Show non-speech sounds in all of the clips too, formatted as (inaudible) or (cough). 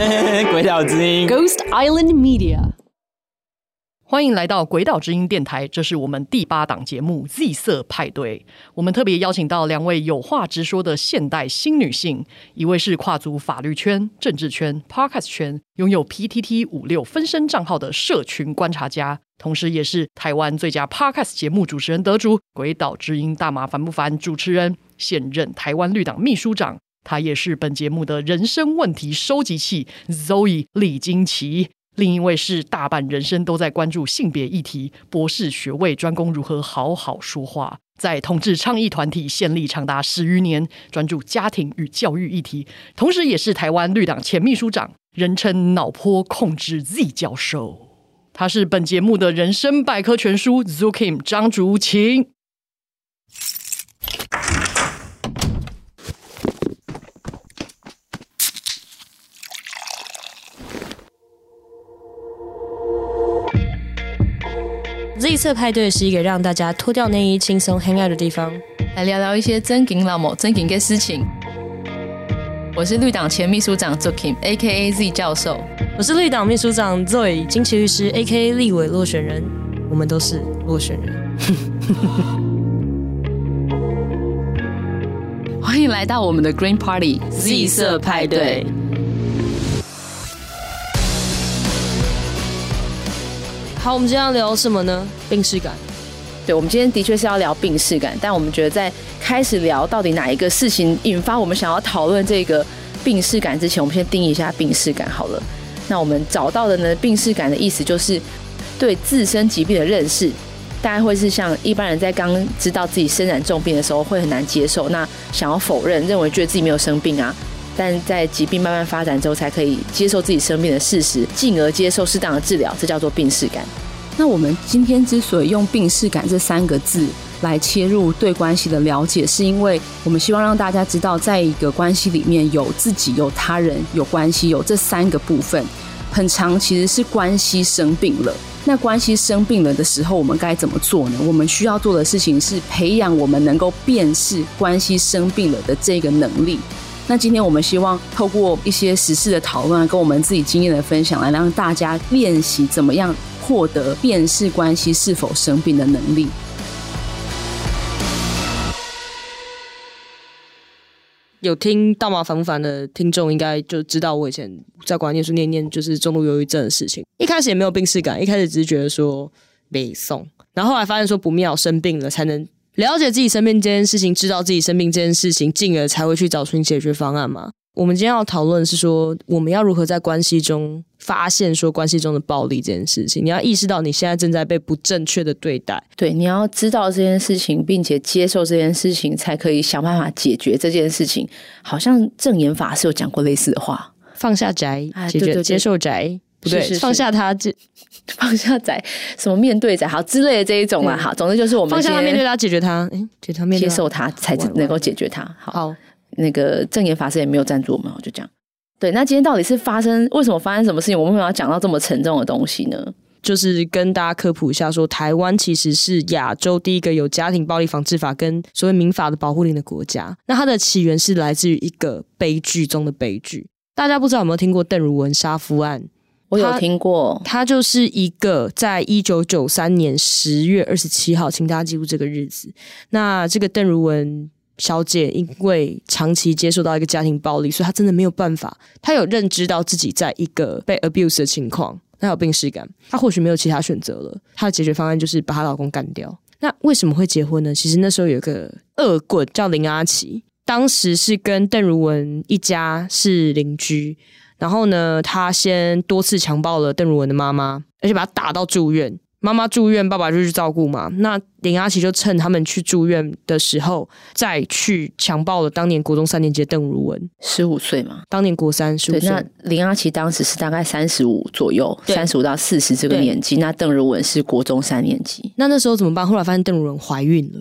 (laughs) 鬼岛之音，Ghost Island Media。欢迎来到鬼岛之音电台，这是我们第八档节目 Z 色派对。我们特别邀请到两位有话直说的现代新女性，一位是跨足法律圈、政治圈、Podcast 圈，拥有 PTT 五六分身账号的社群观察家，同时也是台湾最佳 Podcast 节目主持人得主——鬼岛之音大麻烦不烦主持人，现任台湾绿党秘书长。他也是本节目的人生问题收集器 Zoe 李菁琪。另一位是大半人生都在关注性别议题，博士学位专攻如何好好说话，在同志倡议团体献力长达十余年，专注家庭与教育议题，同时也是台湾绿党前秘书长，人称脑波控制 Z 教授。他是本节目的人生百科全书 Zookim 张竹晴。Z 色派对是一个让大家脱掉内衣、轻松 hang out 的地方，来聊聊一些真金老母、真金的事情。我是绿党前秘书长 Zookim，A.K.A. Z 教授。我是绿党秘书长 Zoe 金奇律师，A.K.A. 立委落选人。我们都是落选人。(laughs) 欢迎来到我们的 Green Party Z 色派对。好，我们今天要聊什么呢？病识感。对，我们今天的确是要聊病识感，但我们觉得在开始聊到底哪一个事情引发我们想要讨论这个病识感之前，我们先定义一下病识感好了。那我们找到的呢，病识感的意思就是对自身疾病的认识，大概会是像一般人在刚知道自己身染重病的时候会很难接受，那想要否认，认为觉得自己没有生病啊。但在疾病慢慢发展之后，才可以接受自己生病的事实，进而接受适当的治疗，这叫做病识感。那我们今天之所以用病识感这三个字来切入对关系的了解，是因为我们希望让大家知道，在一个关系里面有自己、有他人、有关系，有这三个部分。很长其实是关系生病了。那关系生病了的时候，我们该怎么做呢？我们需要做的事情是培养我们能够辨识关系生病了的这个能力。那今天我们希望透过一些实事的讨论，跟我们自己经验的分享，来让大家练习怎么样获得辨识关系是否生病的能力。有听大麻烦不烦的听众，应该就知道我以前在国外念书念念，就是重度忧郁症的事情。一开始也没有病识感，一开始只是觉得说没送，然后后来发现说不妙，生病了才能。了解自己生病这件事情，知道自己生病这件事情，进而才会去找出解决方案嘛。我们今天要讨论是说，我们要如何在关系中发现说关系中的暴力这件事情。你要意识到你现在正在被不正确的对待，对，你要知道这件事情，并且接受这件事情，才可以想办法解决这件事情。好像正言法师有讲过类似的话：放下宅，解决，接受宅。不对，是是是放下他，这放下仔，什么面对仔，好之类的这一种啊，好，总之就是我们放下他，面对他，解决他，哎，解决他，面对，接受他，才能够解决他。好，好那个证言法师也没有赞助我们，我就讲，对，那今天到底是发生为什么发生什么事情？我们为什么要讲到这么沉重的东西呢？就是跟大家科普一下说，说台湾其实是亚洲第一个有家庭暴力防治法跟所谓民法的保护令的国家。那它的起源是来自于一个悲剧中的悲剧。大家不知道有没有听过邓如文杀夫案？我有听过，他就是一个在一九九三年十月二十七号，请大家记住这个日子。那这个邓如文小姐因为长期接受到一个家庭暴力，所以她真的没有办法。她有认知到自己在一个被 abuse 的情况，她有病识感。她或许没有其他选择了，她的解决方案就是把她老公干掉。那为什么会结婚呢？其实那时候有一个恶棍叫林阿奇，当时是跟邓如文一家是邻居。然后呢，他先多次强暴了邓如文的妈妈，而且把他打到住院。妈妈住院，爸爸就去照顾嘛。那林阿奇就趁他们去住院的时候，再去强暴了当年国中三年级的邓如文，十五岁嘛。当年国三十五岁。那林阿奇当时是大概三十五左右，三十五到四十这个年纪。那邓如文是国中三年级。那那时候怎么办？后来发现邓如文怀孕了。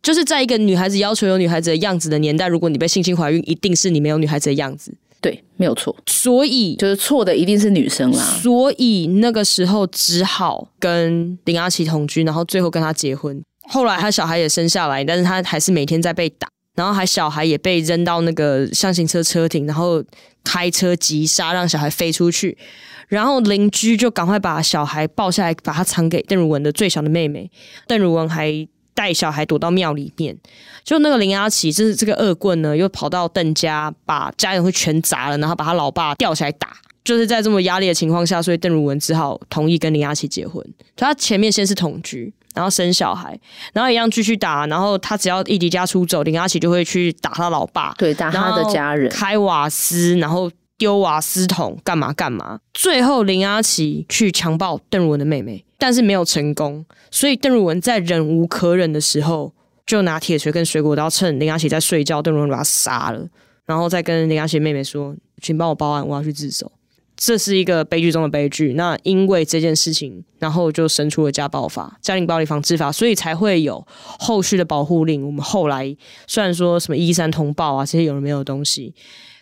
就是在一个女孩子要求有女孩子的样子的年代，如果你被性侵怀孕，一定是你没有女孩子的样子。对，没有错，所以就是错的一定是女生啦。所以那个时候只好跟林阿奇同居，然后最后跟他结婚。后来他小孩也生下来，但是他还是每天在被打。然后还小孩也被扔到那个象形车车顶，然后开车急刹让小孩飞出去，然后邻居就赶快把小孩抱下来，把他藏给邓如文的最小的妹妹。邓如文还带小孩躲到庙里面，就那个林阿奇，就是这个恶棍呢，又跑到邓家，把家人会全砸了，然后把他老爸吊起来打。就是在这么压力的情况下，所以邓如文只好同意跟林阿奇结婚。他前面先是同居，然后生小孩，然后一样继续打。然后他只要一离家出走，林阿奇就会去打他老爸，对，打他的家人，开瓦斯，然后丢瓦斯桶，干嘛干嘛。最后林阿奇去强暴邓如文的妹妹，但是没有成功。所以邓如文在忍无可忍的时候，就拿铁锤跟水果刀趁林阿奇在睡觉，邓如文把他杀了，然后再跟林阿奇妹妹说：“请帮我报案，我要去自首。”这是一个悲剧中的悲剧。那因为这件事情，然后就生出了家暴法、家庭暴力防治法，所以才会有后续的保护令。我们后来虽然说什么一三通报啊，这些有的没有的东西，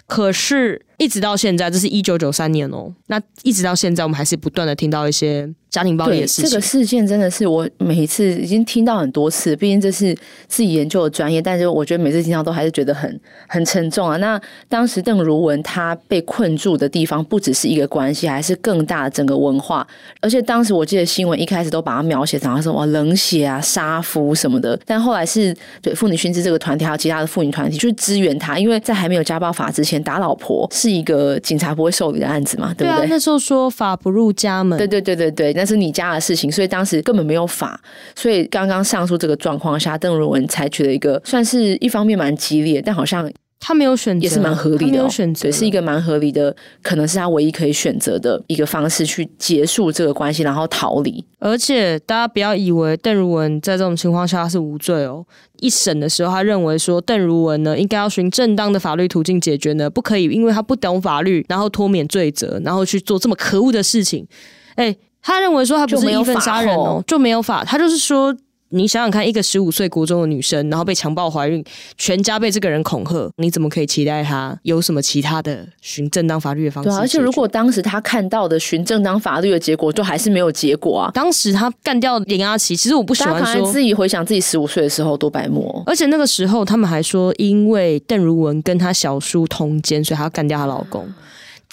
可是一直到现在，这是一九九三年哦。那一直到现在，我们还是不断的听到一些。家庭暴力的事情，这个事件真的是我每一次已经听到很多次，毕竟这是自己研究的专业，但是我觉得每次听到都还是觉得很很沉重啊。那当时邓如文他被困住的地方不只是一个关系，还是更大的整个文化。而且当时我记得新闻一开始都把它描写成说哇冷血啊、杀夫什么的，但后来是对妇女勋知这个团体还有其他的妇女团体去支援他，因为在还没有家暴法之前，打老婆是一个警察不会受理的案子嘛，对不对？对啊，那时候说法不入家门，对对对对对。那是你家的事情，所以当时根本没有法，所以刚刚上述这个状况下，邓如文采取了一个算是一方面蛮激烈，但好像他没有选择，也是蛮合理的，没有选择，是一个蛮合理的，可能是他唯一可以选择的一个方式去结束这个关系，然后逃离。而且大家不要以为邓如文在这种情况下他是无罪哦，一审的时候他认为说邓如文呢应该要循正当的法律途径解决呢，不可以因为他不懂法律，然后脱免罪责，然后去做这么可恶的事情，哎。他认为说他不是意奋杀人哦，就没有法。他就是说，你想想看，一个十五岁国中的女生，然后被强暴怀孕，全家被这个人恐吓，你怎么可以期待她有什么其他的循正当法律的方式？对，而且如果当时他看到的循正当法律的结果，就还是没有结果啊。当时他干掉林阿奇，其实我不喜欢说自己回想自己十五岁的时候多白目。而且那个时候他们还说，因为邓如文跟她小叔通奸，所以她要干掉她老公。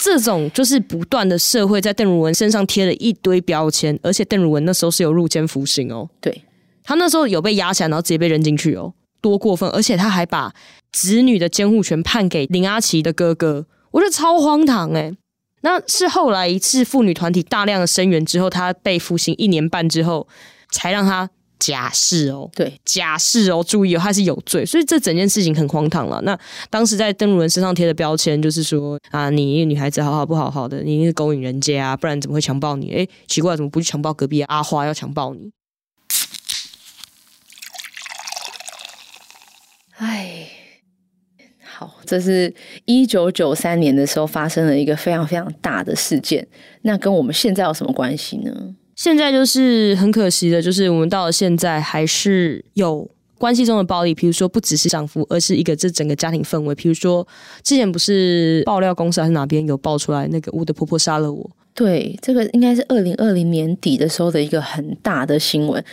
这种就是不断的社会在邓如文身上贴了一堆标签，而且邓如文那时候是有入监服刑哦。对，他那时候有被压起来，然后直接被扔进去哦，多过分！而且他还把子女的监护权判给林阿奇的哥哥，我觉得超荒唐诶。那是后来一次妇女团体大量的声援之后，他被服刑一年半之后，才让他。假释哦，对，假释哦，注意哦，他是有罪，所以这整件事情很荒唐了。那当时在邓如文身上贴的标签就是说啊，你一个女孩子好好不好好的，你是勾引人家啊，不然怎么会强暴你？哎，奇怪，怎么不去强暴隔壁阿花要强暴你？哎，好，这是一九九三年的时候发生了一个非常非常大的事件，那跟我们现在有什么关系呢？现在就是很可惜的，就是我们到了现在还是有关系中的暴力，比如说不只是丈夫，而是一个这整个家庭氛围。比如说之前不是爆料公司还是哪边有爆出来那个我的婆婆杀了我？对，这个应该是二零二零年底的时候的一个很大的新闻。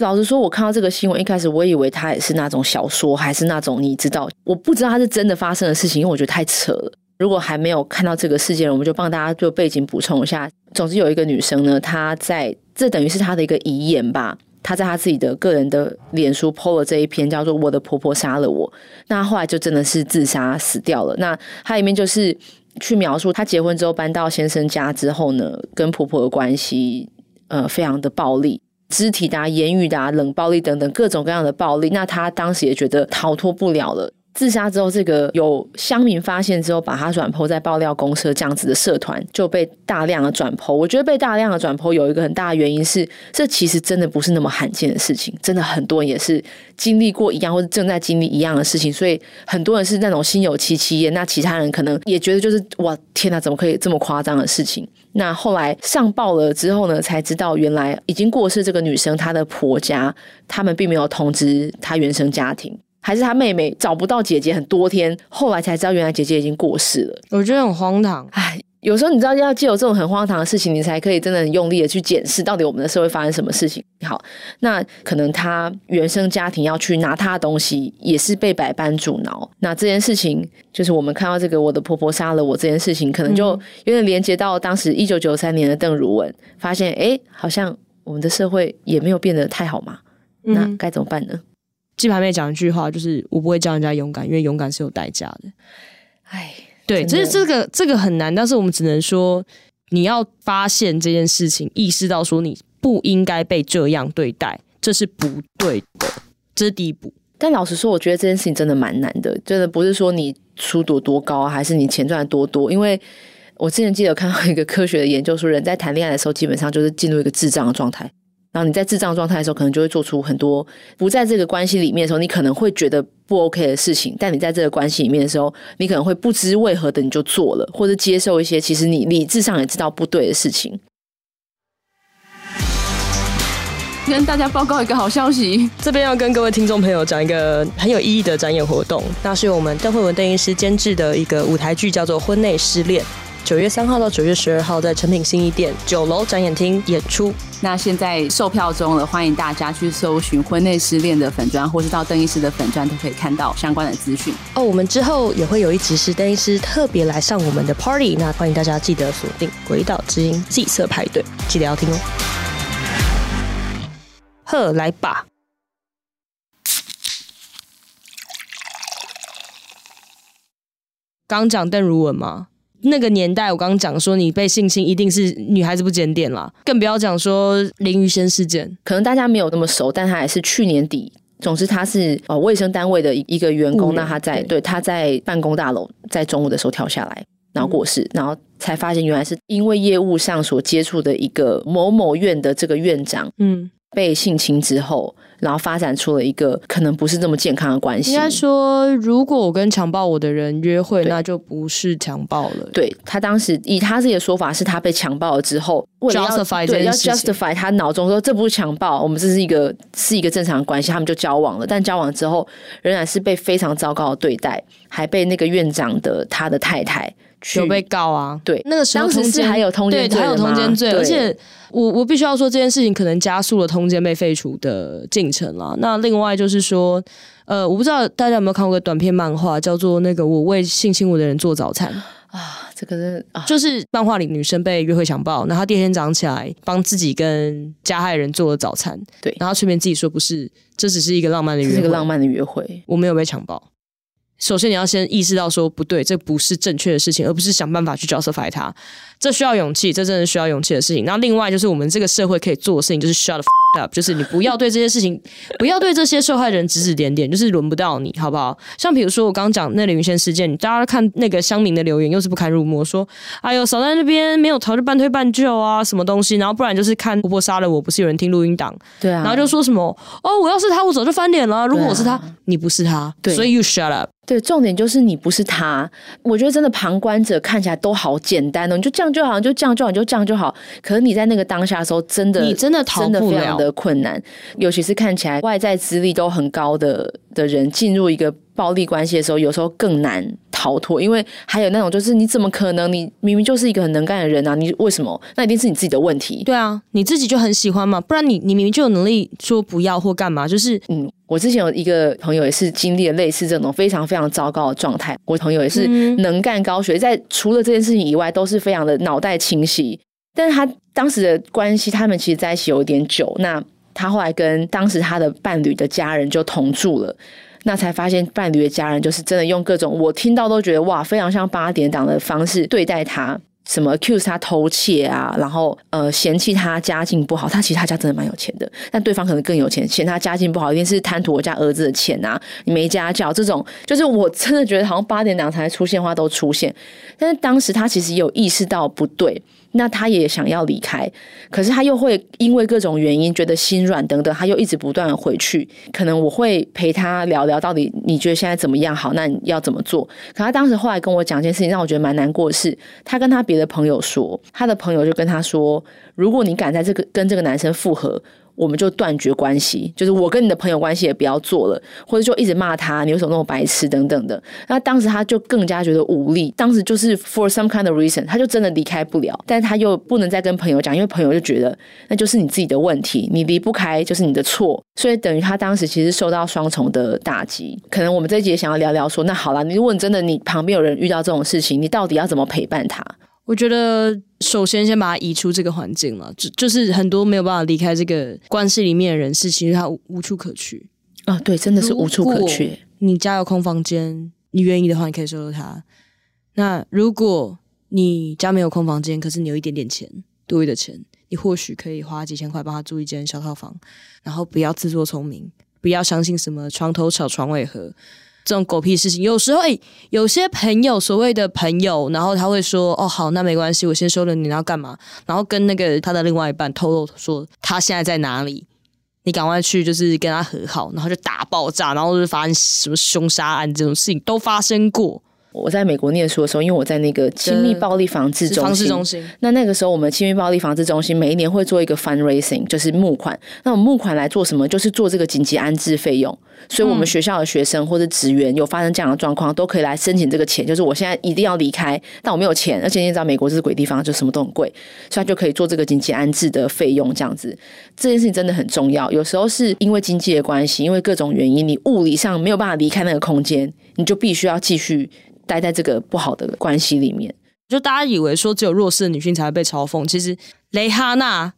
老实说，我看到这个新闻一开始我以为它也是那种小说，还是那种你知道，我不知道它是真的发生的事情，因为我觉得太扯了。如果还没有看到这个事件，我们就帮大家做背景补充一下。总之，有一个女生呢，她在这等于是她的一个遗言吧。她在她自己的个人的脸书 PO 了这一篇，叫做《我的婆婆杀了我》。那后来就真的是自杀死掉了。那她里面就是去描述她结婚之后搬到先生家之后呢，跟婆婆的关系呃非常的暴力，肢体的、言语的、冷暴力等等各种各样的暴力。那她当时也觉得逃脱不了了。自杀之后，这个有乡民发现之后，把他转剖在爆料公社这样子的社团，就被大量的转剖。我觉得被大量的转剖有一个很大的原因是，这其实真的不是那么罕见的事情，真的很多人也是经历过一样或者正在经历一样的事情，所以很多人是那种心有戚戚焉。那其他人可能也觉得就是哇，天哪，怎么可以这么夸张的事情？那后来上报了之后呢，才知道原来已经过世这个女生她的婆家，他们并没有通知她原生家庭。还是他妹妹找不到姐姐很多天，后来才知道原来姐姐已经过世了。我觉得很荒唐。哎，有时候你知道，要借由这种很荒唐的事情，你才可以真的很用力的去检视到底我们的社会发生什么事情。好，那可能他原生家庭要去拿他的东西，也是被百般阻挠。那这件事情，就是我们看到这个我的婆婆杀了我这件事情，可能就有点连接到当时一九九三年的邓如文，发现哎，好像我们的社会也没有变得太好嘛。那该怎么办呢？鸡排妹讲一句话，就是我不会教人家勇敢，因为勇敢是有代价的。哎。对，这这个这个很难，但是我们只能说，你要发现这件事情，意识到说你不应该被这样对待，这是不对的，这是第一步。但老实说，我觉得这件事情真的蛮难的，真的不是说你出多多高，还是你钱赚的多多，因为我之前记得看到一个科学的研究说，人在谈恋爱的时候，基本上就是进入一个智障的状态。然后你在智障状态的时候，可能就会做出很多不在这个关系里面的时候，你可能会觉得不 OK 的事情。但你在这个关系里面的时候，你可能会不知为何的你就做了，或者接受一些其实你理智上也知道不对的事情。跟大家报告一个好消息，这边要跟各位听众朋友讲一个很有意义的展演活动，那是由我们邓惠文邓医师监制的一个舞台剧，叫做《婚内失恋》。九月三号到九月十二号，在诚品新一店九楼展演厅演出。那现在售票中了，欢迎大家去搜寻“婚内失恋”的粉专，或是到邓医师的粉专，都可以看到相关的资讯。哦，我们之后也会有一集是邓医师特别来上我们的 party，那欢迎大家记得锁定《鬼岛之音》季色派对，记得要听哦。呵，来吧。刚讲邓如文吗？那个年代，我刚刚讲说你被性侵一定是女孩子不检点啦，更不要讲说林于仙事件，可能大家没有那么熟，但他也是去年底，总之他是呃卫生单位的一个员工，那他在对，对他在办公大楼在中午的时候跳下来，然后过世，嗯、然后才发现原来是因为业务上所接触的一个某某院的这个院长，嗯。被性侵之后，然后发展出了一个可能不是这么健康的关系。应该说，如果我跟强暴我的人约会，那就不是强暴了。对，他当时以他自己的说法，是他被强暴了之后，为了要 justify 对要 justify 他脑中说这不是强暴，我们这是一个是一个正常的关系，他们就交往了。但交往之后，仍然是被非常糟糕的对待，还被那个院长的他的太太。有被告啊？对，那个时候通奸还有通奸罪，还有通奸罪，而且我我必须要说这件事情可能加速了通奸被废除的进程了。那另外就是说，呃，我不知道大家有没有看过个短片漫画，叫做那个我为性侵我的人做早餐。啊，这个是、啊、就是漫画里女生被约会强暴，然后她第二天早上起来帮自己跟加害人做了早餐，对，然后顺便自己说不是，这只是一个浪漫的约会，是一个浪漫的约会，我没有被强暴。首先，你要先意识到说不对，这不是正确的事情，而不是想办法去 justify 它。这需要勇气，这真的需要勇气的事情。然后，另外就是我们这个社会可以做的事情，就是 shut up，就是你不要对这些事情，(laughs) 不要对这些受害人指指点点，就是轮不到你，好不好？像比如说我刚刚讲那林云仙事件，大家看那个乡民的留言，又是不堪入目，说哎呦，少在那边没有逃就半推半就啊，什么东西？然后不然就是看婆婆杀了我，不是有人听录音档？对啊。然后就说什么哦，我要是他，我早就翻脸了。如果我是他，啊、你不是他，对，所以 you shut up。对，重点就是你不是他。我觉得真的旁观者看起来都好简单哦，你就这样就好，就这样就好，你就这样就好。可是你在那个当下的时候，真的，你真的逃不了，真的非常的困难。尤其是看起来外在资历都很高的的人，进入一个暴力关系的时候，有时候更难逃脱。因为还有那种，就是你怎么可能？你明明就是一个很能干的人啊，你为什么？那一定是你自己的问题。对啊，你自己就很喜欢嘛，不然你你明明就有能力说不要或干嘛，就是嗯。我之前有一个朋友也是经历了类似这种非常非常糟糕的状态。我朋友也是能干高学，在除了这件事情以外，都是非常的脑袋清晰。但是他当时的关系，他们其实在一起有点久。那他后来跟当时他的伴侣的家人就同住了，那才发现伴侣的家人就是真的用各种我听到都觉得哇，非常像八点档的方式对待他。什么 accuse 他偷窃啊，然后呃嫌弃他家境不好，他其实他家真的蛮有钱的，但对方可能更有钱，嫌他家境不好，一定是贪图我家儿子的钱啊，你没家教这种，就是我真的觉得好像八点档才出现的话都出现，但是当时他其实有意识到不对。那他也想要离开，可是他又会因为各种原因觉得心软等等，他又一直不断回去。可能我会陪他聊聊，到底你觉得现在怎么样？好，那你要怎么做？可他当时后来跟我讲一件事情，让我觉得蛮难过的是，他跟他别的朋友说，他的朋友就跟他说，如果你敢在这个跟这个男生复合，我们就断绝关系，就是我跟你的朋友关系也不要做了，或者就一直骂他，你为什么那么白痴等等的。那当时他就更加觉得无力，当时就是 for some kind of reason，他就真的离开不了，但他又不能再跟朋友讲，因为朋友就觉得那就是你自己的问题，你离不开就是你的错，所以等于他当时其实受到双重的打击。可能我们这一集想要聊聊说，那好了，你如果你真的你旁边有人遇到这种事情，你到底要怎么陪伴他？我觉得首先先把他移出这个环境了，就就是很多没有办法离开这个关系里面的人士，其实他无，无处可去啊、哦。对，真的是无处可去。你家有空房间，你愿意的话，你可以收留他。那如果你家没有空房间，可是你有一点点钱，多余的钱，你或许可以花几千块帮他租一间小套房，然后不要自作聪明，不要相信什么床头吵床尾和。这种狗屁事情，有时候诶、欸，有些朋友所谓的朋友，然后他会说：“哦，好，那没关系，我先收了你，然后干嘛？”然后跟那个他的另外一半透露说他现在在哪里，你赶快去，就是跟他和好，然后就大爆炸，然后就是发生什么凶杀案这种事情都发生过。我在美国念书的时候，因为我在那个亲密暴力防治中心，中心那那个时候我们亲密暴力防治中心每一年会做一个 fundraising，就是募款。那我们募款来做什么？就是做这个紧急安置费用。所以，我们学校的学生或者职员有发生这样的状况，都可以来申请这个钱。就是我现在一定要离开，但我没有钱，而且你知道美国这是鬼地方，就什么都很贵，所以他就可以做这个紧急安置的费用这样子。这件事情真的很重要。有时候是因为经济的关系，因为各种原因，你物理上没有办法离开那个空间，你就必须要继续。待在这个不好的关系里面，就大家以为说只有弱势的女性才会被嘲讽，其实蕾哈娜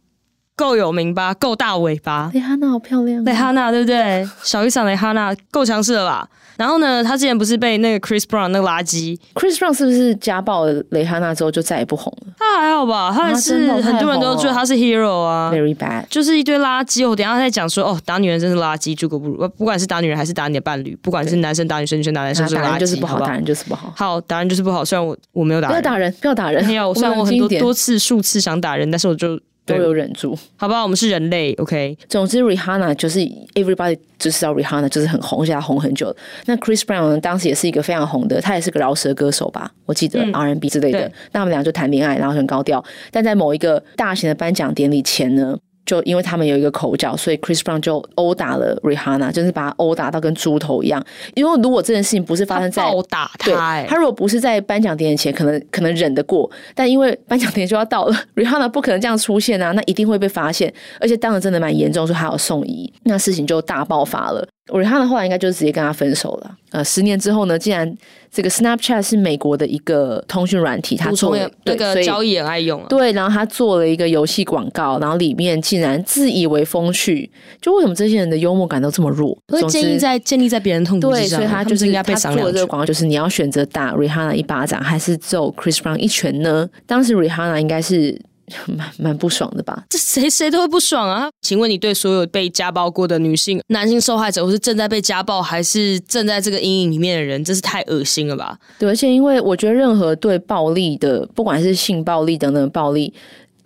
够有名吧，够大尾巴，蕾哈娜好漂亮，蕾哈娜对不对？小雨伞蕾哈娜够强势了吧？然后呢，她之前不是被那个 Chris Brown 那个垃圾，Chris Brown 是不是家暴了蕾哈娜之后就再也不红了？他还好吧，她还是很多人都觉得她是 hero 啊，very bad，就是一堆垃圾。我等一下再讲说，哦，打女人真是垃圾，猪狗不如。不管是打女人还是打你的伴侣，不管是男生打女生，女生打男生，是垃圾，就是不好，好不好，打人就是不好。好，打人就是不好。虽然我我没有打人，不要打人，不要打人。没有，虽然我很多多次数次想打人，但是我就。都有忍住，好吧，我们是人类，OK。总之，Rihanna 就是 Everybody 就知道 Rihanna 就是很红，而且他红很久。那 Chris Brown 呢，当时也是一个非常红的，他也是个饶舌歌手吧？我记得 R&B 之类的。嗯、那他们俩就谈恋爱，然后很高调。但在某一个大型的颁奖典礼前呢，就因为他们有一个口角，所以 Chris Brown 就殴打了 Rihanna，就是把她殴打到跟猪头一样。因为如果这件事情不是发生在殴打他、欸，他如果不是在颁奖典礼前，可能可能忍得过。但因为颁奖典礼就要到了，(laughs) Rihanna 不可能这样出现啊，那一定会被发现。而且当时真的蛮严重，说还要送医，那事情就大爆发了。Rihanna 后来应该就直接跟他分手了。呃，十年之后呢，竟然这个 Snapchat 是美国的一个通讯软体，他做那个交易很爱用。对，然后他做了一个游戏广告，然后里面竟然自以为风趣。就为什么这些人的幽默感都这么弱？会建立在建立在别人痛苦之上。对，所以他就是应该被赏。做的这个广告就是你要选择打 Rihanna 一巴掌，还是揍 Chris Brown 一拳呢？当时 Rihanna 应该是。(laughs) 蛮蛮不爽的吧？(laughs) 这谁谁都会不爽啊！请问你对所有被家暴过的女性、男性受害者，或是正在被家暴，还是正在这个阴影里面的人，真是太恶心了吧？对，而且因为我觉得任何对暴力的，不管是性暴力等等暴力，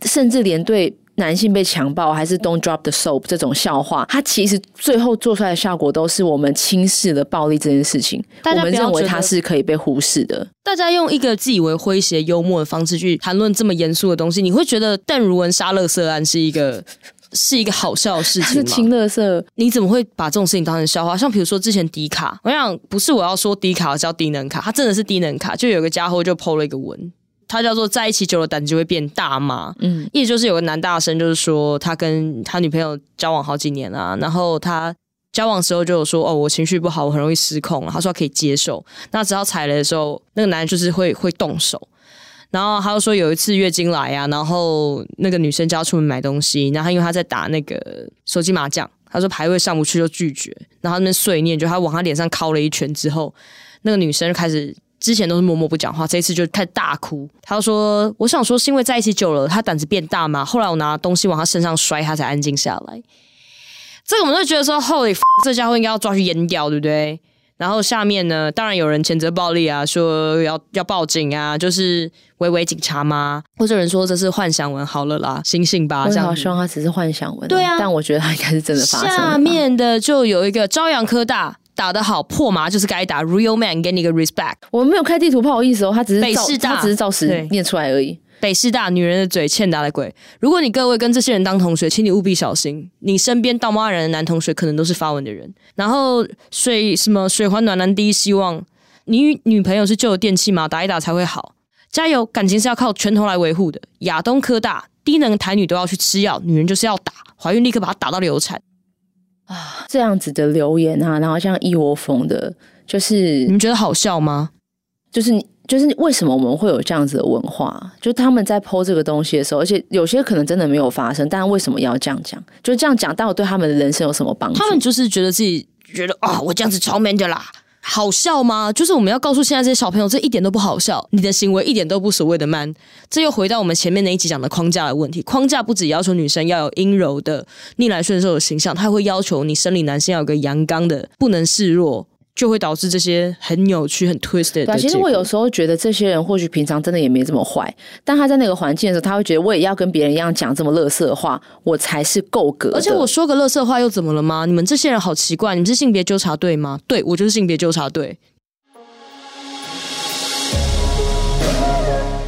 甚至连对。男性被强暴还是 Don't drop the soap 这种笑话，它其实最后做出来的效果都是我们轻视了暴力这件事情。我们认为它是可以被忽视的。大家用一个自以为诙谐幽默的方式去谈论这么严肃的东西，你会觉得邓如文杀垃圾案是一个 (laughs) 是一个好笑的事情吗？是清垃圾，你怎么会把这种事情当成笑话？像比如说之前迪卡，我想不是我要说迪卡叫低能卡，它真的是低能卡，就有个家伙就 PO 了一个文。他叫做在一起久了胆子就会变大嘛，嗯，意思就是有个男大生，就是说他跟他女朋友交往好几年了，然后他交往时候就有说哦，我情绪不好，我很容易失控，他说他可以接受，那只要踩雷的时候，那个男人就是会会动手，然后他又说有一次月经来啊，然后那个女生叫他出门买东西，然后他因为他在打那个手机麻将，他说排位上不去就拒绝，然后他那边碎念，就他往他脸上敲了一拳之后，那个女生就开始。之前都是默默不讲话，这一次就开始大哭。他说：“我想说，是因为在一起久了，他胆子变大嘛。后来我拿东西往他身上摔，他才安静下来。这个我们就觉得说，Holy，这家伙应该要抓去阉掉，对不对？然后下面呢，当然有人谴责暴力啊，说要要报警啊，就是维维警察吗？或者有人说这是幻想文，好了啦，醒醒吧。这样，好希望他只是幻想文，对啊。但我觉得他应该是真的发生。下面的就有一个朝阳科大。”打得好，破麻就是该打。Real man，给你个 respect。我们没有开地图，不好意思哦。他只是北师大，他只是照实念出来而已。北师大女人的嘴欠打的鬼。如果你各位跟这些人当同学，请你务必小心，你身边道貌岸然的男同学可能都是发文的人。然后水什么水还暖男第一希望，你女朋友是旧的电器吗？打一打才会好，加油！感情是要靠拳头来维护的。亚东科大低能台女都要去吃药，女人就是要打，怀孕立刻把她打到流产啊！这样子的留言啊，然后像一窝蜂的，就是你们觉得好笑吗？就是你。就是为什么我们会有这样子的文化？就他们在 po 这个东西的时候，而且有些可能真的没有发生，但为什么要这样讲？就这样讲，到底对他们的人生有什么帮助？他们就是觉得自己觉得啊、哦，我这样子超 man 的啦，好笑吗？就是我们要告诉现在这些小朋友，这一点都不好笑，你的行为一点都不所谓的 man。这又回到我们前面那一集讲的框架的问题。框架不只要求女生要有阴柔的逆来顺受的形象，它会要求你生理男性要有个阳刚的，不能示弱。就会导致这些很扭曲、很 twisted 的。对，其实我有时候觉得这些人或许平常真的也没这么坏，但他在那个环境的时候，他会觉得我也要跟别人一样讲这么垃圾的话，我才是够格。而且我说个垃圾话又怎么了吗？你们这些人好奇怪，你们是性别纠察队吗？对，我就是性别纠察队。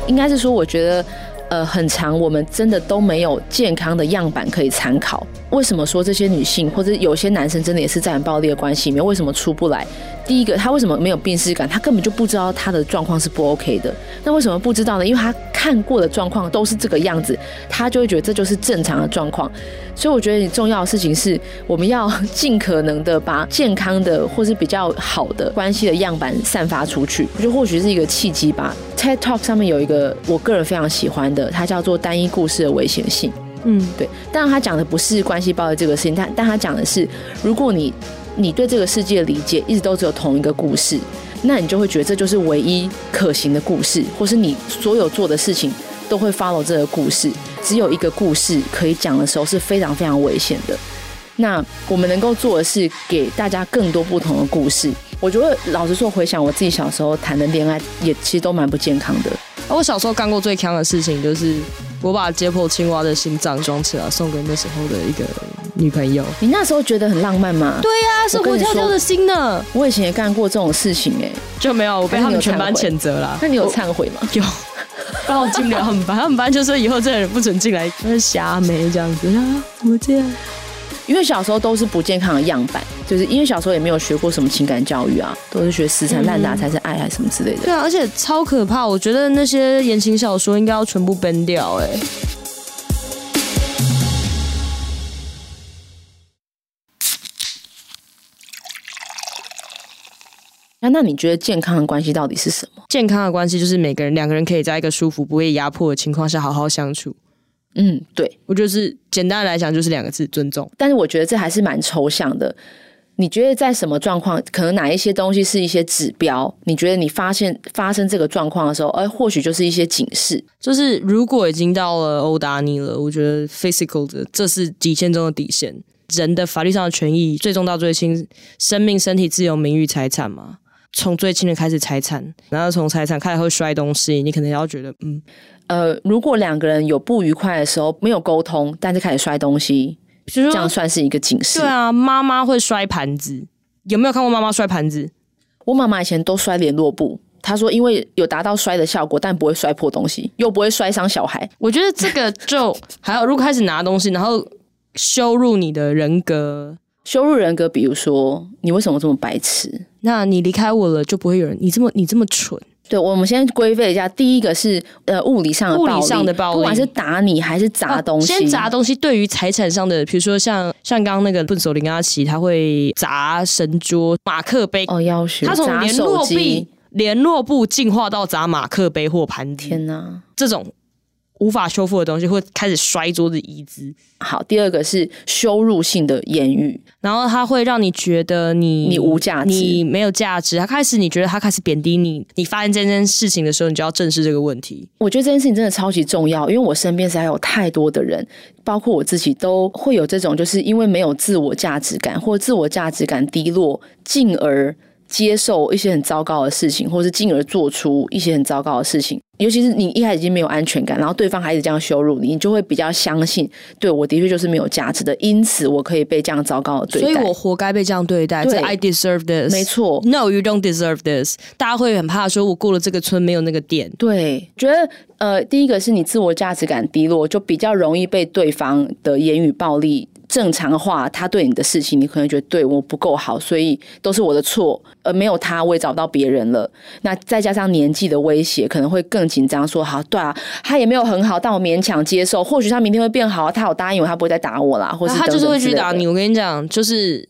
应该是说，我觉得。呃，很长，我们真的都没有健康的样板可以参考。为什么说这些女性或者有些男生真的也是在很暴力的关系里面，为什么出不来？第一个，他为什么没有病识感？他根本就不知道他的状况是不 OK 的。那为什么不知道呢？因为他看过的状况都是这个样子，他就会觉得这就是正常的状况。所以我觉得，你重要的事情是，我们要尽可能的把健康的或是比较好的关系的样板散发出去。我觉得或许是一个契机吧。TED Talk 上面有一个我个人非常喜欢的，它叫做“单一故事的危险性”。嗯，对。当然，他讲的不是关系暴力这个事情，但但他讲的是，如果你你对这个世界的理解一直都只有同一个故事，那你就会觉得这就是唯一可行的故事，或是你所有做的事情都会 follow 这个故事。只有一个故事可以讲的时候是非常非常危险的。那我们能够做的是给大家更多不同的故事。我觉得老实说，回想我自己小时候谈的恋爱，也其实都蛮不健康的。我小时候干过最锵的事情，就是我把解剖青蛙的心脏装起来送给那时候的一个女朋友。你那时候觉得很浪漫吗？对呀、啊，是活跳跳的心呢。我以前也干过这种事情、欸，哎，就没有，我被他们全班谴责了。那你有忏悔吗？有，(laughs) 让我进不了他们班，他们班就说以后这个人不准进来，那是瞎妹这样子啊？怎么这样？因为小时候都是不健康的样板，就是因为小时候也没有学过什么情感教育啊，都是学死缠烂打才是爱还是什么之类的。对啊，而且超可怕，我觉得那些言情小说应该要全部 ban 掉哎。那那你觉得健康的关系到底是什么？健康的关系就是每个人两个人可以在一个舒服、不会压迫的情况下好好相处。嗯，对，我就是简单来讲就是两个字：尊重。但是我觉得这还是蛮抽象的。你觉得在什么状况，可能哪一些东西是一些指标？你觉得你发现发生这个状况的时候，哎，或许就是一些警示。就是如果已经到了殴打你了，我觉得 physical 的这是底线中的底线。人的法律上的权益，最重到最轻，生命、身体、自由、名誉、财产嘛。从最轻的开始，财产，然后从财产开始会摔东西，你可能要觉得，嗯。呃，如果两个人有不愉快的时候，没有沟通，但是开始摔东西，这样算是一个警示。对啊，妈妈会摔盘子，有没有看过妈妈摔盘子？我妈妈以前都摔联络簿，她说因为有达到摔的效果，但不会摔破东西，又不会摔伤小孩。我觉得这个就 (laughs) 还有，如果开始拿东西，然后羞辱你的人格，羞辱人格，比如说你为什么这么白痴？那你离开我了，就不会有人你这么你这么蠢。对，我们先归类一下。第一个是呃物理上的暴力，物理上的暴力，不管是打你还是砸东西。哦、先砸东西，对于财产上的，比如说像像刚刚那个笨手林阿奇，他会砸神桌、马克杯。哦，要学。他从联络币、联络部进化到砸马克杯或盘子。天哪，这种。无法修复的东西会开始摔桌子、椅子。好，第二个是羞辱性的言语，然后它会让你觉得你你无价值，你没有价值。他开始你觉得他开始贬低你，你发现这件事情的时候，你就要正视这个问题。我觉得这件事情真的超级重要，因为我身边实在有太多的人，包括我自己，都会有这种，就是因为没有自我价值感或自我价值感低落，进而接受一些很糟糕的事情，或是进而做出一些很糟糕的事情。尤其是你一开始已经没有安全感，然后对方还一直这样羞辱你，你就会比较相信，对，我的确就是没有价值的，因此我可以被这样糟糕的对待，所以我活该被这样对待。对，I deserve this。没错，No, you don't deserve this。大家会很怕说，我过了这个村没有那个店。对，觉得呃，第一个是你自我价值感低落，就比较容易被对方的言语暴力。正常化，他对你的事情，你可能觉得对我不够好，所以都是我的错，而没有他，我也找不到别人了。那再加上年纪的威胁，可能会更紧张。说好，对啊，他也没有很好，但我勉强接受。或许他明天会变好，他有答应我，他不会再打我啦，或是等等他就是会去打你。我跟你讲，就是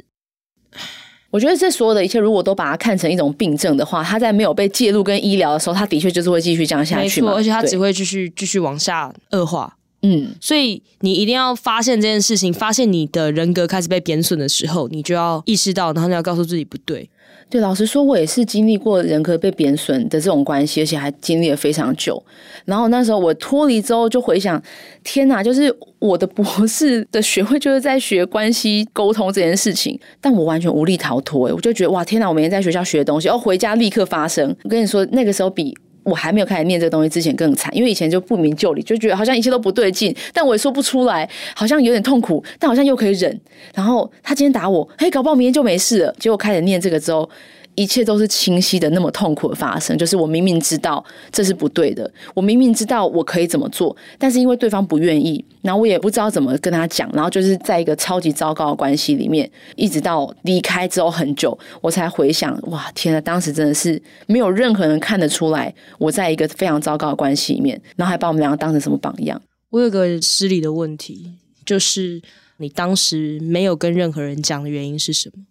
我觉得这所有的一切，如果都把它看成一种病症的话，他在没有被介入跟医疗的时候，他的确就是会继续这样下去，没错，而且他只会继续继续往下恶化。嗯，所以你一定要发现这件事情，发现你的人格开始被贬损的时候，你就要意识到，然后你要告诉自己不对。对，老实说，我也是经历过人格被贬损的这种关系，而且还经历了非常久。然后那时候我脱离之后，就回想，天哪，就是我的博士的学位就是在学关系沟通这件事情，但我完全无力逃脱。哎，我就觉得哇，天哪，我每天在学校学的东西，哦，回家立刻发生。我跟你说，那个时候比。我还没有开始念这个东西之前更惨，因为以前就不明就里，就觉得好像一切都不对劲，但我也说不出来，好像有点痛苦，但好像又可以忍。然后他今天打我，嘿，搞不好明天就没事了。结果开始念这个之后。一切都是清晰的，那么痛苦的发生，就是我明明知道这是不对的，我明明知道我可以怎么做，但是因为对方不愿意，然后我也不知道怎么跟他讲，然后就是在一个超级糟糕的关系里面，一直到离开之后很久，我才回想，哇，天呐，当时真的是没有任何人看得出来我在一个非常糟糕的关系里面，然后还把我们两个当成什么榜样。我有个失礼的问题，就是你当时没有跟任何人讲的原因是什么？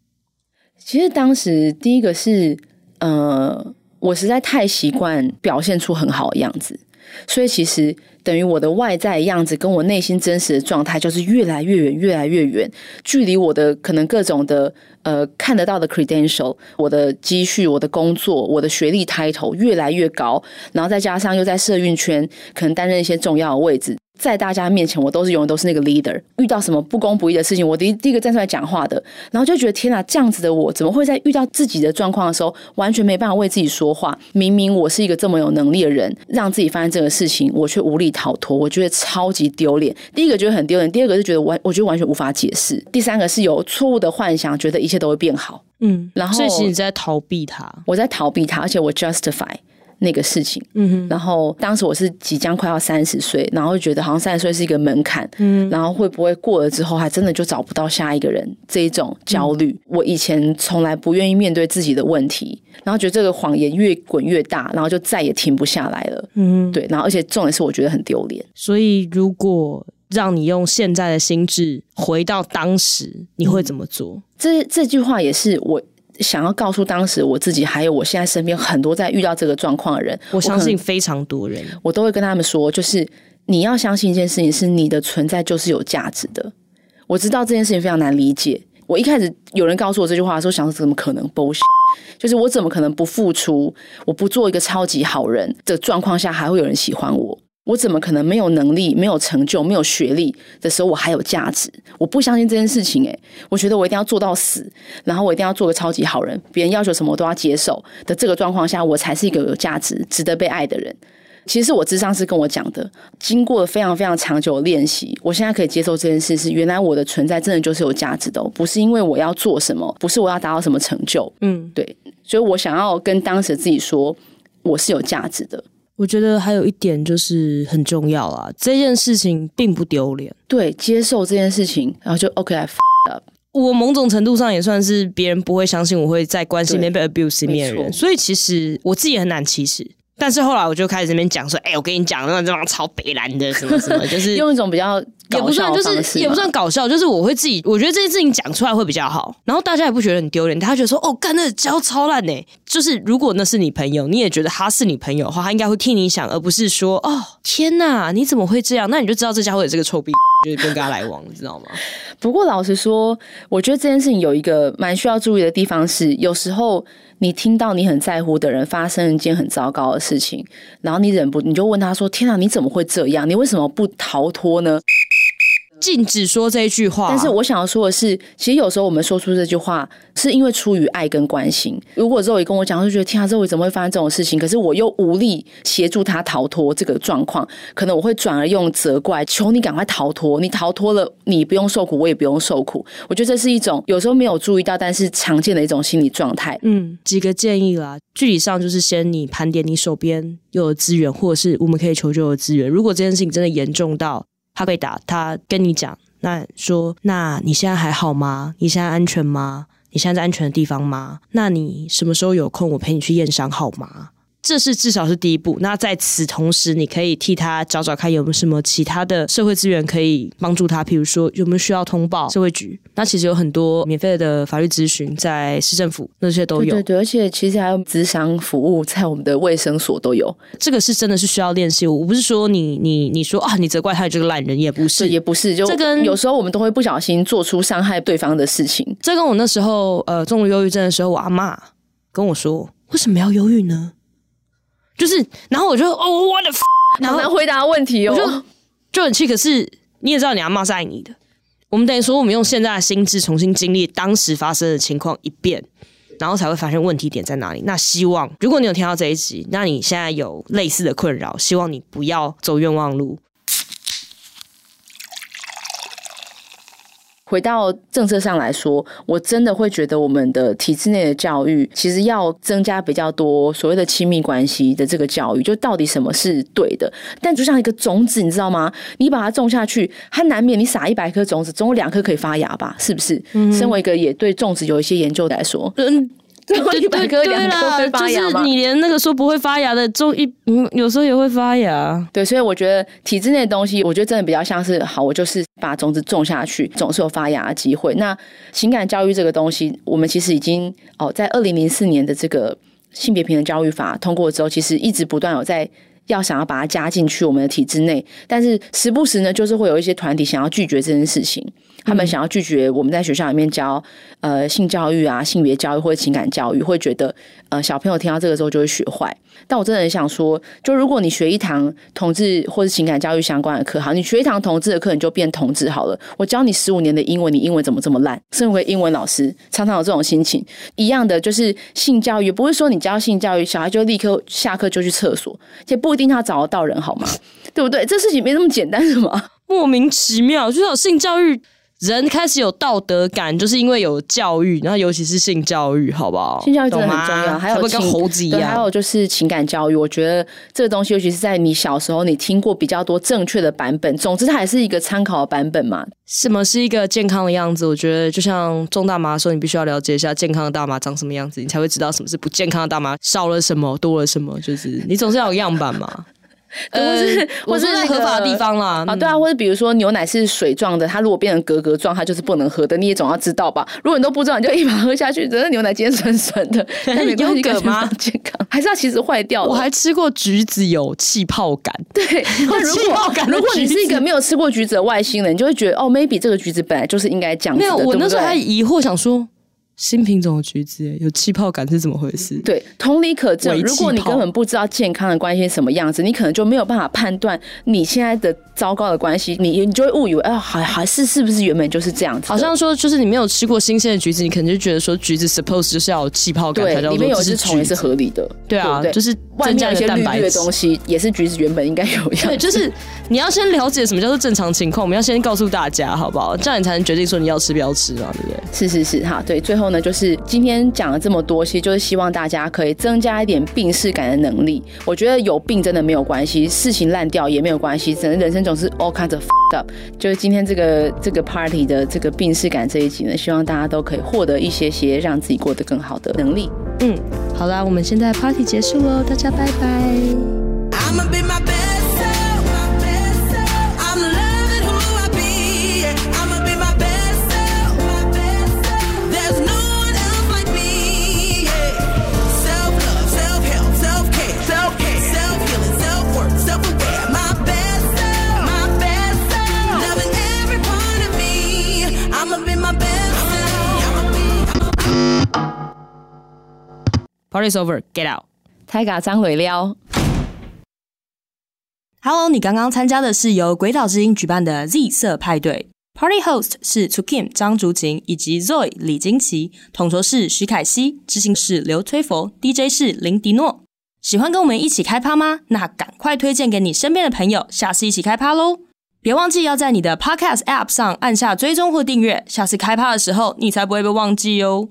其实当时第一个是，呃，我实在太习惯表现出很好的样子，所以其实等于我的外在样子跟我内心真实的状态就是越来越远，越来越远，距离我的可能各种的呃看得到的 credential，我的积蓄、我的工作、我的学历 title 越来越高，然后再加上又在社运圈可能担任一些重要的位置。在大家面前，我都是永远都是那个 leader。遇到什么不公不义的事情，我第一第一个站出来讲话的。然后就觉得天哪，这样子的我怎么会在遇到自己的状况的时候，完全没办法为自己说话？明明我是一个这么有能力的人，让自己发生这个事情，我却无力逃脱，我觉得超级丢脸。第一个觉得很丢脸，第二个是觉得完，我觉得完全无法解释。第三个是有错误的幻想，觉得一切都会变好。嗯，然后所以其实你在逃避他，我在逃避他，而且我 justify。那个事情，嗯哼，然后当时我是即将快要三十岁，然后就觉得好像三十岁是一个门槛，嗯，然后会不会过了之后还真的就找不到下一个人？这一种焦虑，嗯、我以前从来不愿意面对自己的问题，然后觉得这个谎言越滚越大，然后就再也停不下来了，嗯，对，然后而且重点是我觉得很丢脸。所以如果让你用现在的心智回到当时，你会怎么做？嗯、这这句话也是我。想要告诉当时我自己，还有我现在身边很多在遇到这个状况的人，我相信非常多人，我都会跟他们说，就是你要相信一件事情，是你的存在就是有价值的。我知道这件事情非常难理解，我一开始有人告诉我这句话的时候，想说怎么可能 bullshit，就是我怎么可能不付出，我不做一个超级好人的状况下，还会有人喜欢我？我怎么可能没有能力、没有成就、没有学历的时候，我还有价值？我不相信这件事情，诶，我觉得我一定要做到死，然后我一定要做个超级好人，别人要求什么我都要接受的这个状况下，我才是一个有价值、值得被爱的人。其实我智商是跟我讲的，经过了非常非常长久的练习，我现在可以接受这件事，是原来我的存在真的就是有价值的，不是因为我要做什么，不是我要达到什么成就，嗯，对，所以我想要跟当时自己说，我是有价值的。我觉得还有一点就是很重要啊，这件事情并不丢脸。对，接受这件事情，然后就 up。我某种程度上也算是别人不会相信我会在关系里面被 abuse 里面的人，所以其实我自己也很难启齿。但是后来我就开始这边讲说，哎、欸，我跟你讲，那这帮超北蓝的什么什么，就是 (laughs) 用一种比较也不算，就是也不算搞笑，就是我会自己，我觉得这件事情讲出来会比较好，然后大家也不觉得很丢脸，他觉得说，哦，干那教超烂呢。就是如果那是你朋友，你也觉得他是你朋友的话，他应该会替你想，而不是说，哦，天哪，你怎么会这样？那你就知道这家伙有这个臭逼。就是跟他来往，你知道吗？(laughs) 不过老实说，我觉得这件事情有一个蛮需要注意的地方是，有时候你听到你很在乎的人发生一件很糟糕的事情，然后你忍不，你就问他说：“天啊，你怎么会这样？你为什么不逃脱呢？”禁止说这一句话。但是我想要说的是，其实有时候我们说出这句话，是因为出于爱跟关心。如果周伟跟我讲，就觉得天啊，Zoe 怎么会发生这种事情？可是我又无力协助他逃脱这个状况，可能我会转而用责怪，求你赶快逃脱。你逃脱了，你不用受苦，我也不用受苦。我觉得这是一种有时候没有注意到，但是常见的一种心理状态。嗯，几个建议啦，具体上就是先你盘点你手边有的资源，或者是我们可以求救的资源。如果这件事情真的严重到他被打，他跟你讲，那说，那你现在还好吗？你现在安全吗？你现在在安全的地方吗？那你什么时候有空，我陪你去验伤好吗？这是至少是第一步。那在此同时，你可以替他找找看有没有什么其他的社会资源可以帮助他，譬如说有没有需要通报社会局。那其实有很多免费的法律咨询在市政府那些都有。对对对，而且其实还有咨商服务在我们的卫生所都有。这个是真的是需要练习。我不是说你你你说啊，你责怪他这个烂人也不是，也不是。就这跟有时候我们都会不小心做出伤害对方的事情。这跟我那时候呃重度忧郁症的时候，我阿嬷跟我说，为什么要忧郁呢？就是，然后我就哦，我的，然后难回答问题哦，我就就很气。可是你也知道，你阿妈是爱你的。我们等于说，我们用现在的心智重新经历当时发生的情况一遍，然后才会发现问题点在哪里。那希望，如果你有听到这一集，那你现在有类似的困扰，希望你不要走冤枉路。回到政策上来说，我真的会觉得我们的体制内的教育其实要增加比较多所谓的亲密关系的这个教育，就到底什么是对的。但就像一个种子，你知道吗？你把它种下去，它难免你撒一百颗种子，总有两颗可以发芽吧？是不是？嗯、身为一个也对种子有一些研究来说，嗯。对啦，就是你连那个说不会发芽的种一，嗯，有时候也会发芽。对，所以我觉得体制内的东西，我觉得真的比较像是好，我就是把种子种下去，总是有发芽的机会。那情感教育这个东西，我们其实已经哦，在二零零四年的这个性别平等教育法通过之后，其实一直不断有在要想要把它加进去我们的体制内，但是时不时呢，就是会有一些团体想要拒绝这件事情。他们想要拒绝我们在学校里面教呃性教育啊、性别教育或者情感教育，会觉得呃小朋友听到这个之后就会学坏。但我真的很想说，就如果你学一堂同志或者情感教育相关的课，好，你学一堂同志的课，你就变同志好了。我教你十五年的英文，你英文怎么这么烂？身为英文老师，常常有这种心情。一样的，就是性教育，不是说你教性教育，小孩就立刻下课就去厕所，且不一定他找得到人，好吗？对不对？这事情没那么简单，是吗？莫名其妙，就是有性教育。人开始有道德感，就是因为有教育，然后尤其是性教育，好不好？性教育真的很重要，还有跟猴子一样，还有就是情感教育。我觉得这个东西，尤其是在你小时候，你听过比较多正确的版本。总之，它还是一个参考的版本嘛。什么是一个健康的样子？我觉得就像种大麻的时候，你必须要了解一下健康的大麻长什么样子，你才会知道什么是不健康的大麻，少了什么，多了什么。就是你总是要有样板嘛。或是，或是在合法的地方啦啊，对啊，或者比如说牛奶是水状的，它如果变成格格状，它就是不能喝的，你也总要知道吧？如果你都不知道，你就一把喝下去，觉得牛奶今天酸酸的，(laughs) 那没关系吗？(laughs) 健康还是要其实坏掉了。我还吃过橘子有气泡感，对，(laughs) 那如果如果你是一个没有吃过橘子的外星人，你就会觉得哦，maybe 这个橘子本来就是应该这样子的。没有，我那时候还疑惑想说。新品种的橘子，有气泡感是怎么回事？对，同理可证。如果你根本不知道健康的关系是什么样子，你可能就没有办法判断你现在的糟糕的关系，你你就会误以为，哎、呃，还还是是不是原本就是这样子？好像说，就是你没有吃过新鲜的橘子，你可能就觉得说，橘子 suppose 就是要有气泡感，才叫，里面有一只虫也是合理的。对啊，对对就是外面一些绿绿的东西，也是橘子原本应该有样。对，就是你要先了解什么叫做正常情况，我们要先告诉大家，好不好？这样你才能决定说你要吃不要吃嘛，对不对？是是是，哈，对。最后呢，就是今。天讲了这么多，其实就是希望大家可以增加一点病识感的能力。我觉得有病真的没有关系，事情烂掉也没有关系，整个人生总是 all kinds of up。就是今天这个这个 party 的这个病识感这一集呢，希望大家都可以获得一些些让自己过得更好的能力。嗯，好啦，我们现在 party 结束喽，大家拜拜。Party's over, get out. 太嘎张回了。Hello，你刚刚参加的是由鬼岛之音举办的 Z 色派对。Party host 是 To Kim 张竹琴以及 Zoe 李金奇，统筹是徐凯熙，执行是刘崔佛，DJ 是林迪诺。喜欢跟我们一起开趴吗？那赶快推荐给你身边的朋友，下次一起开趴喽！别忘记要在你的 Podcast App 上按下追踪或订阅，下次开趴的时候你才不会被忘记哦。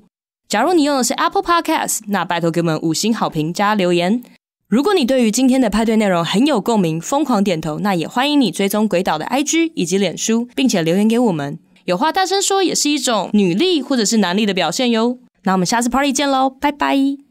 假如你用的是 Apple Podcast，那拜托给我们五星好评加留言。如果你对于今天的派对内容很有共鸣，疯狂点头，那也欢迎你追踪鬼岛的 IG 以及脸书，并且留言给我们。有话大声说也是一种女力或者是男力的表现哟。那我们下次 Party 见喽，拜拜。